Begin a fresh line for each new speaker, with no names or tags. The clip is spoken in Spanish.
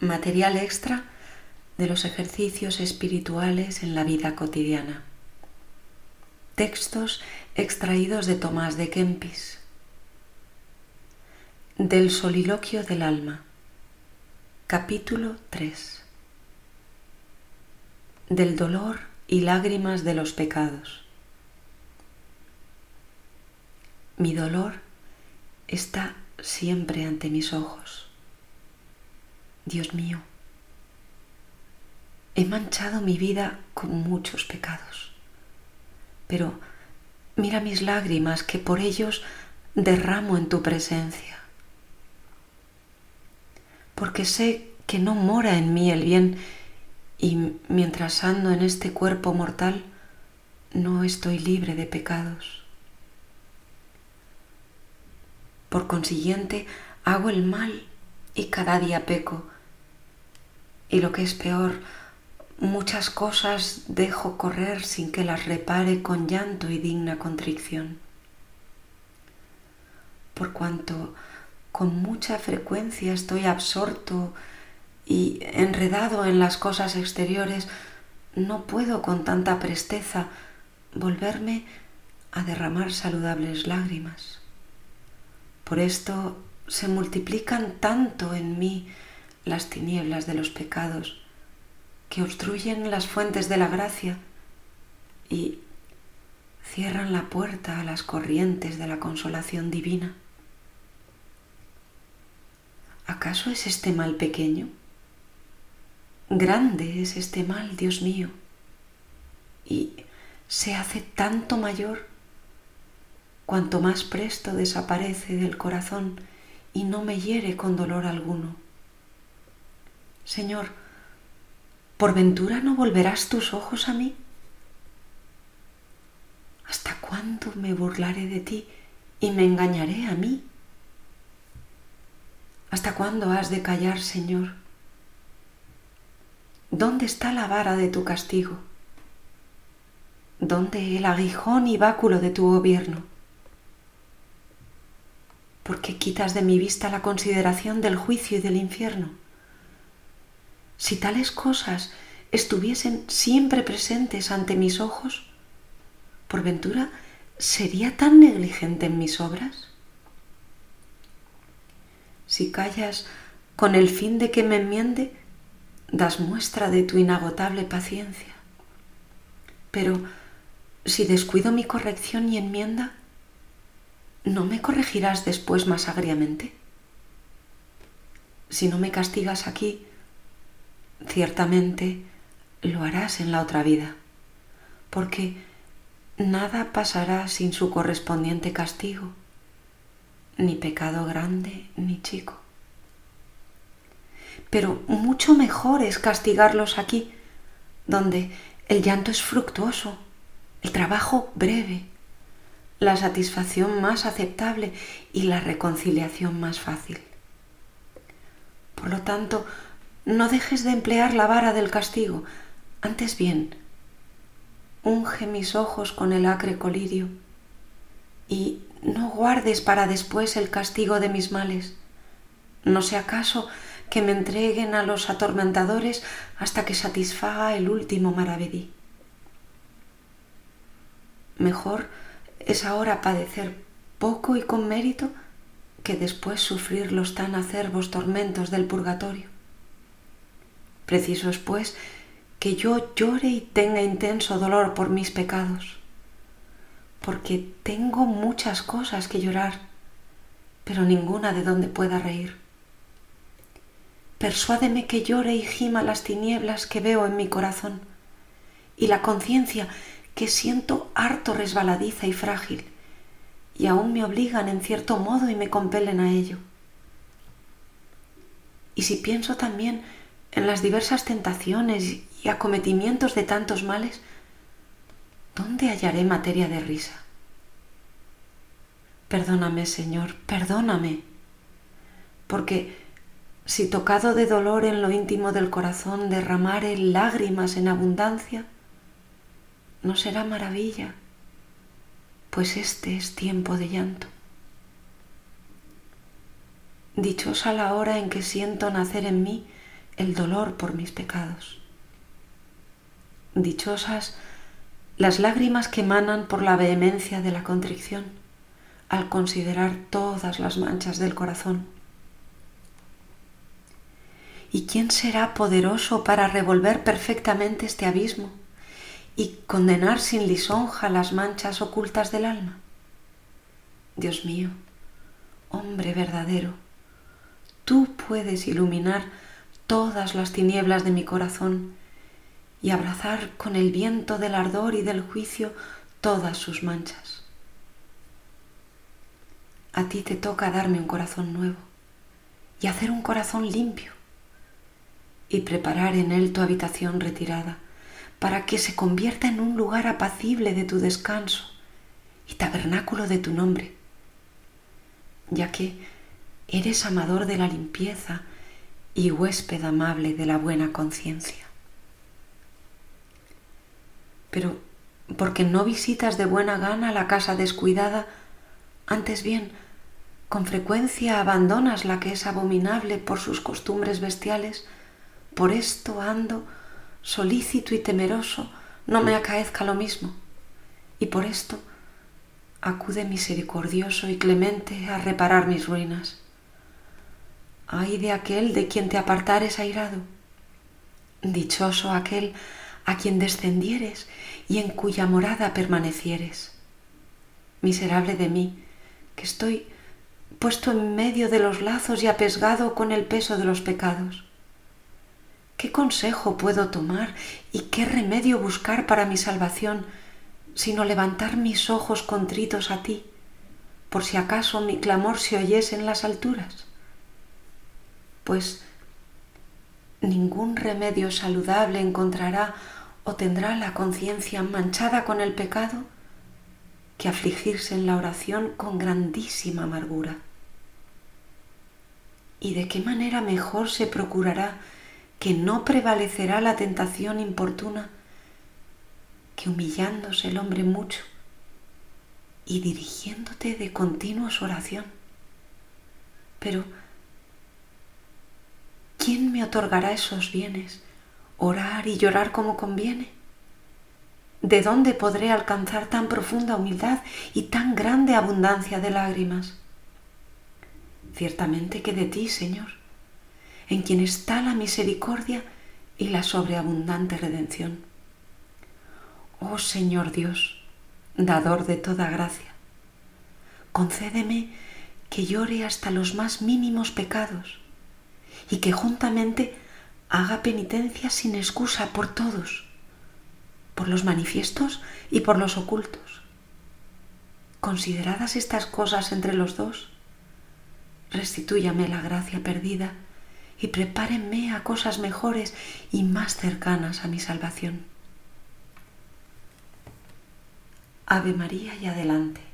material extra de los ejercicios espirituales en la vida cotidiana. Textos extraídos de Tomás de Kempis. Del soliloquio del alma. Capítulo 3. Del dolor y lágrimas de los pecados. Mi dolor está siempre ante mis ojos. Dios mío, he manchado mi vida con muchos pecados, pero mira mis lágrimas que por ellos derramo en tu presencia, porque sé que no mora en mí el bien y mientras ando en este cuerpo mortal no estoy libre de pecados. Por consiguiente, hago el mal y cada día peco. Y lo que es peor, muchas cosas dejo correr sin que las repare con llanto y digna contrición. Por cuanto con mucha frecuencia estoy absorto y enredado en las cosas exteriores, no puedo con tanta presteza volverme a derramar saludables lágrimas. Por esto se multiplican tanto en mí las tinieblas de los pecados que obstruyen las fuentes de la gracia y cierran la puerta a las corrientes de la consolación divina. ¿Acaso es este mal pequeño? Grande es este mal, Dios mío, y se hace tanto mayor cuanto más presto desaparece del corazón y no me hiere con dolor alguno. Señor, ¿por ventura no volverás tus ojos a mí? ¿Hasta cuándo me burlaré de ti y me engañaré a mí? ¿Hasta cuándo has de callar, Señor? ¿Dónde está la vara de tu castigo? ¿Dónde el aguijón y báculo de tu gobierno? ¿Por qué quitas de mi vista la consideración del juicio y del infierno? Si tales cosas estuviesen siempre presentes ante mis ojos, ¿por ventura sería tan negligente en mis obras? Si callas con el fin de que me enmiende, das muestra de tu inagotable paciencia. Pero si descuido mi corrección y enmienda, ¿no me corregirás después más agriamente? Si no me castigas aquí, ciertamente lo harás en la otra vida, porque nada pasará sin su correspondiente castigo, ni pecado grande ni chico pero mucho mejor es castigarlos aquí, donde el llanto es fructuoso, el trabajo breve, la satisfacción más aceptable y la reconciliación más fácil. Por lo tanto, no dejes de emplear la vara del castigo, antes bien, unge mis ojos con el acre colirio y no guardes para después el castigo de mis males. No sea acaso que me entreguen a los atormentadores hasta que satisfaga el último maravedí. Mejor es ahora padecer poco y con mérito que después sufrir los tan acerbos tormentos del purgatorio. Preciso es, pues, que yo llore y tenga intenso dolor por mis pecados, porque tengo muchas cosas que llorar, pero ninguna de donde pueda reír. Persuádeme que llore y gima las tinieblas que veo en mi corazón y la conciencia que siento harto resbaladiza y frágil y aún me obligan en cierto modo y me compelen a ello. Y si pienso también en las diversas tentaciones y acometimientos de tantos males, ¿dónde hallaré materia de risa? Perdóname, Señor, perdóname, porque si tocado de dolor en lo íntimo del corazón derramare lágrimas en abundancia, no será maravilla, pues este es tiempo de llanto. Dichosa la hora en que siento nacer en mí el dolor por mis pecados. Dichosas las lágrimas que emanan por la vehemencia de la contrición al considerar todas las manchas del corazón. ¿Y quién será poderoso para revolver perfectamente este abismo y condenar sin lisonja las manchas ocultas del alma? Dios mío, hombre verdadero, tú puedes iluminar todas las tinieblas de mi corazón y abrazar con el viento del ardor y del juicio todas sus manchas. A ti te toca darme un corazón nuevo y hacer un corazón limpio y preparar en él tu habitación retirada para que se convierta en un lugar apacible de tu descanso y tabernáculo de tu nombre, ya que eres amador de la limpieza y huésped amable de la buena conciencia. Pero, porque no visitas de buena gana la casa descuidada, antes bien, con frecuencia abandonas la que es abominable por sus costumbres bestiales, por esto ando solícito y temeroso, no me acaezca lo mismo. Y por esto acude misericordioso y clemente a reparar mis ruinas. Ay de aquel de quien te apartares airado. Dichoso aquel a quien descendieres y en cuya morada permanecieres. Miserable de mí, que estoy puesto en medio de los lazos y apesgado con el peso de los pecados. ¿Qué consejo puedo tomar y qué remedio buscar para mi salvación, sino levantar mis ojos contritos a ti, por si acaso mi clamor se oyese en las alturas? Pues ningún remedio saludable encontrará o tendrá la conciencia manchada con el pecado que afligirse en la oración con grandísima amargura. ¿Y de qué manera mejor se procurará que no prevalecerá la tentación importuna que humillándose el hombre mucho y dirigiéndote de continuo su oración? Pero, ¿quién me otorgará esos bienes? Orar y llorar como conviene. ¿De dónde podré alcanzar tan profunda humildad y tan grande abundancia de lágrimas? Ciertamente que de ti, Señor, en quien está la misericordia y la sobreabundante redención. Oh Señor Dios, dador de toda gracia, concédeme que llore hasta los más mínimos pecados y que juntamente haga penitencia sin excusa por todos, por los manifiestos y por los ocultos. Consideradas estas cosas entre los dos, restitúyame la gracia perdida y prepárenme a cosas mejores y más cercanas a mi salvación. Ave María y adelante.